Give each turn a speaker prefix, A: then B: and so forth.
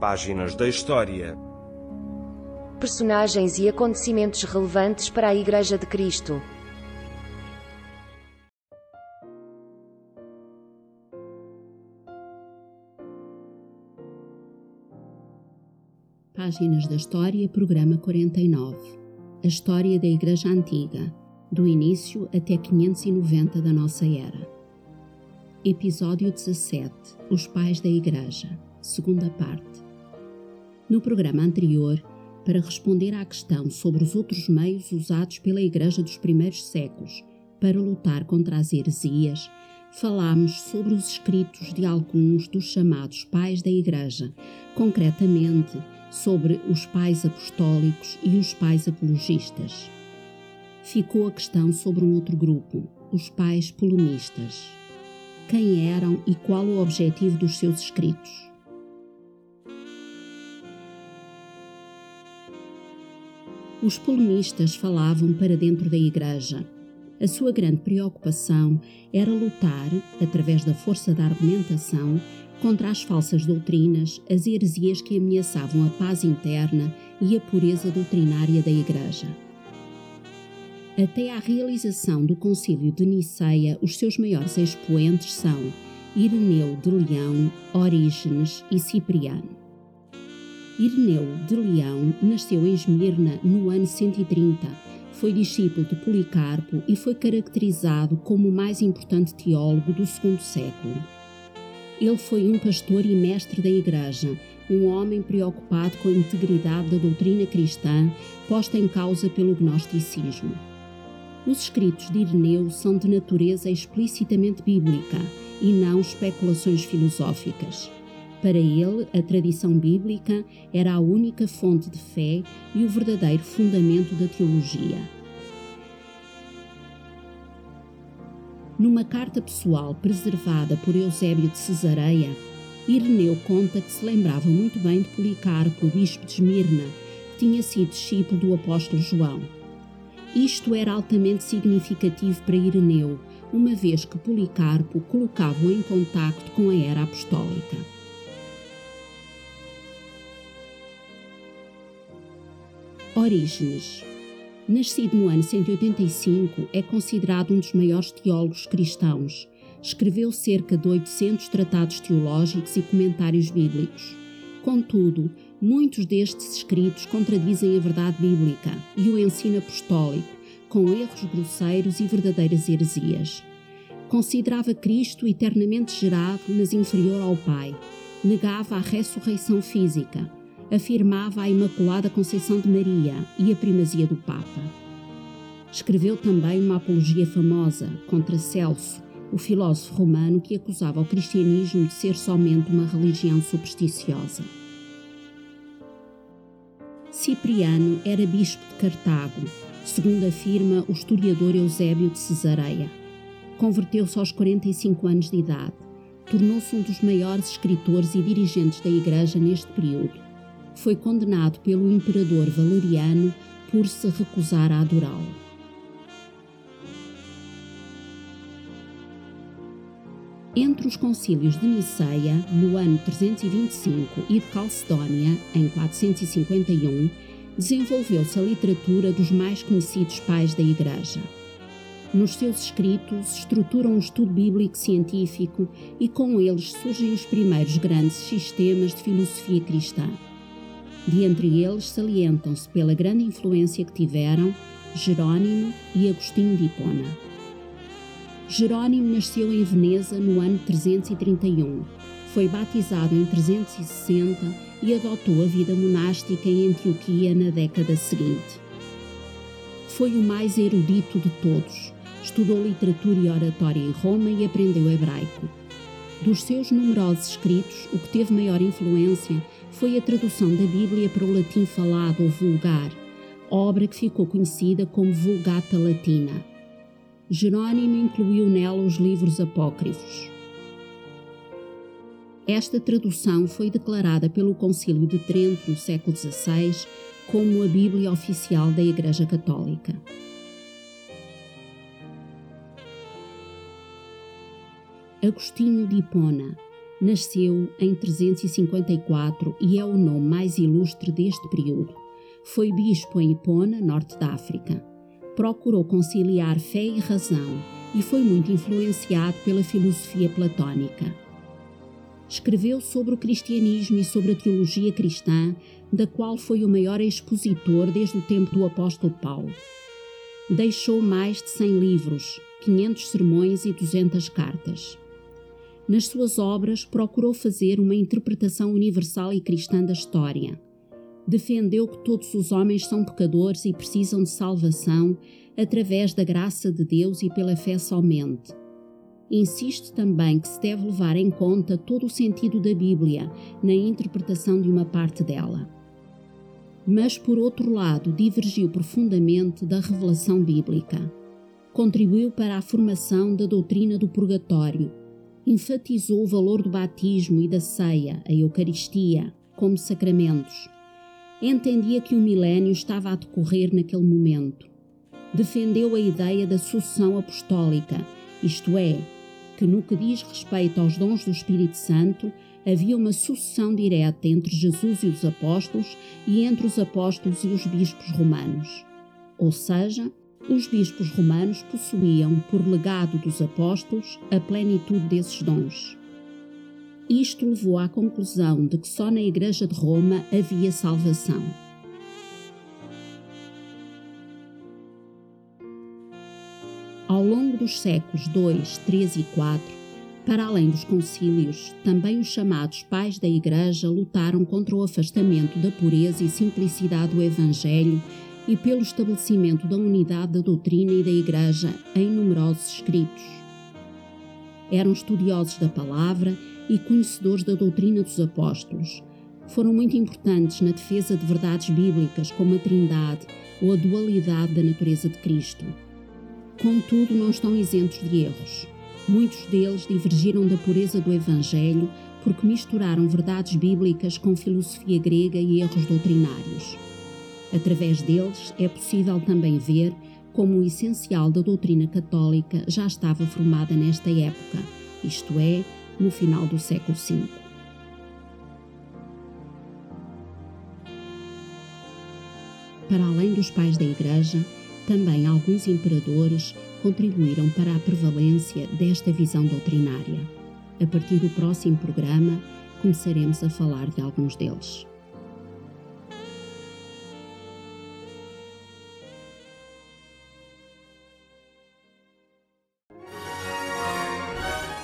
A: Páginas da História.
B: Personagens e acontecimentos relevantes para a Igreja de Cristo.
C: Páginas da História, programa 49. A história da Igreja Antiga, do início até 590 da nossa era. Episódio 17. Os Pais da Igreja, segunda parte. No programa anterior, para responder à questão sobre os outros meios usados pela Igreja dos primeiros séculos para lutar contra as heresias, falámos sobre os escritos de alguns dos chamados pais da Igreja, concretamente sobre os pais apostólicos e os pais apologistas. Ficou a questão sobre um outro grupo, os pais polonistas. Quem eram e qual o objetivo dos seus escritos? Os polonistas falavam para dentro da Igreja. A sua grande preocupação era lutar, através da força da argumentação, contra as falsas doutrinas, as heresias que ameaçavam a paz interna e a pureza doutrinária da Igreja. Até à realização do Concílio de Niceia, os seus maiores expoentes são Ireneu de Leão, Orígenes e Cipriano. Ireneu de Leão nasceu em Esmirna no ano 130, foi discípulo de Policarpo e foi caracterizado como o mais importante teólogo do segundo século. Ele foi um pastor e mestre da Igreja, um homem preocupado com a integridade da doutrina cristã posta em causa pelo gnosticismo. Os escritos de Ireneu são de natureza explicitamente bíblica e não especulações filosóficas. Para ele, a tradição bíblica era a única fonte de fé e o verdadeiro fundamento da teologia. Numa carta pessoal preservada por Eusébio de Cesareia, Ireneu conta que se lembrava muito bem de Policarpo, bispo de Esmirna, que tinha sido discípulo do apóstolo João. Isto era altamente significativo para Ireneu, uma vez que Policarpo colocava-o em contacto com a era apostólica. Orígenes Nascido no ano 185, é considerado um dos maiores teólogos cristãos. Escreveu cerca de 800 tratados teológicos e comentários bíblicos. Contudo, muitos destes escritos contradizem a verdade bíblica e o ensino apostólico, com erros grosseiros e verdadeiras heresias. Considerava Cristo eternamente gerado, mas inferior ao Pai. Negava a ressurreição física afirmava a Imaculada Conceição de Maria e a primazia do Papa. Escreveu também uma apologia famosa contra Celso, o filósofo romano que acusava o cristianismo de ser somente uma religião supersticiosa. Cipriano era bispo de Cartago, segundo afirma o historiador Eusébio de Cesareia. Converteu-se aos 45 anos de idade. Tornou-se um dos maiores escritores e dirigentes da Igreja neste período foi condenado pelo imperador Valeriano por se recusar a adorá-lo. Entre os concílios de Niceia, no ano 325, e de Calcedónia, em 451, desenvolveu-se a literatura dos mais conhecidos pais da Igreja. Nos seus escritos, estruturam um estudo bíblico científico e com eles surgem os primeiros grandes sistemas de filosofia cristã. De entre eles salientam-se pela grande influência que tiveram Jerónimo e Agostinho de Hipona. Jerónimo nasceu em Veneza no ano 331. Foi batizado em 360 e adotou a vida monástica em Antioquia na década seguinte. Foi o mais erudito de todos. Estudou literatura e oratória em Roma e aprendeu hebraico. Dos seus numerosos escritos, o que teve maior influência foi a tradução da Bíblia para o latim falado ou vulgar, obra que ficou conhecida como Vulgata Latina. Jerónimo incluiu nela os livros apócrifos. Esta tradução foi declarada pelo Concílio de Trento no século XVI como a Bíblia oficial da Igreja Católica. Agostinho de Hipona Nasceu em 354 e é o nome mais ilustre deste período. Foi bispo em Hipona, norte da África. Procurou conciliar fé e razão e foi muito influenciado pela filosofia platónica. Escreveu sobre o cristianismo e sobre a teologia cristã, da qual foi o maior expositor desde o tempo do apóstolo Paulo. Deixou mais de 100 livros, 500 sermões e 200 cartas. Nas suas obras, procurou fazer uma interpretação universal e cristã da história. Defendeu que todos os homens são pecadores e precisam de salvação através da graça de Deus e pela fé somente. Insiste também que se deve levar em conta todo o sentido da Bíblia na interpretação de uma parte dela. Mas, por outro lado, divergiu profundamente da revelação bíblica. Contribuiu para a formação da doutrina do purgatório. Enfatizou o valor do batismo e da ceia, a Eucaristia, como sacramentos. Entendia que o milénio estava a decorrer naquele momento defendeu a ideia da sucessão apostólica, isto é, que no que diz respeito aos dons do Espírito Santo, havia uma sucessão direta entre Jesus e os apóstolos e entre os apóstolos e os bispos romanos. Ou seja, os bispos romanos possuíam, por legado dos apóstolos, a plenitude desses dons. Isto levou à conclusão de que só na Igreja de Roma havia salvação. Ao longo dos séculos II, III e IV, para além dos concílios, também os chamados pais da Igreja lutaram contra o afastamento da pureza e simplicidade do Evangelho e pelo estabelecimento da unidade da doutrina e da Igreja em numerosos escritos. Eram estudiosos da palavra e conhecedores da doutrina dos apóstolos. Foram muito importantes na defesa de verdades bíblicas como a Trindade ou a dualidade da natureza de Cristo. Contudo, não estão isentos de erros. Muitos deles divergiram da pureza do Evangelho porque misturaram verdades bíblicas com filosofia grega e erros doutrinários. Através deles é possível também ver como o essencial da doutrina católica já estava formada nesta época, isto é, no final do século V. Para além dos pais da Igreja, também alguns imperadores contribuíram para a prevalência desta visão doutrinária. A partir do próximo programa, começaremos a falar de alguns deles.